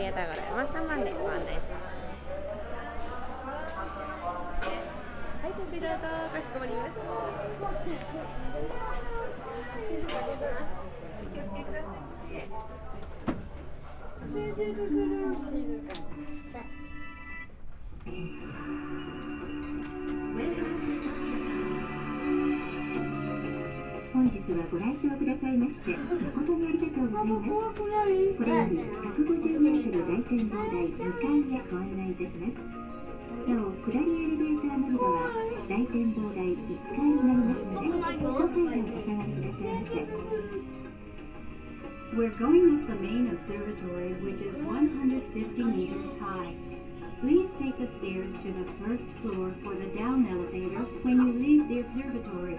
りがとうございます。3番でご案内します。はい、どうぞ、かしこまりました。気をつけください。静かに。本日はこ来場くたさいまして誠にありかとうこさいますこれより2階へこ案内いたしますなお下りエレヘーター乗り場は大展望台 We're going up the main observatory, which is 150 meters high. Please take the stairs to the first floor for the down elevator when you leave the observatory.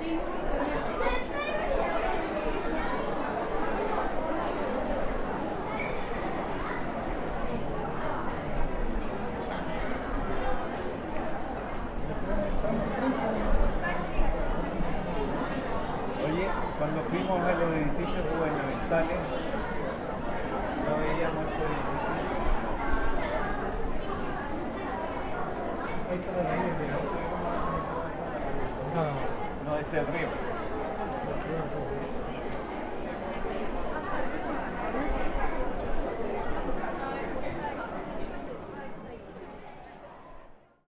Oye, cuando fuimos a los edificios tales, no veíamos edificios. Ahí está el edificio es el río.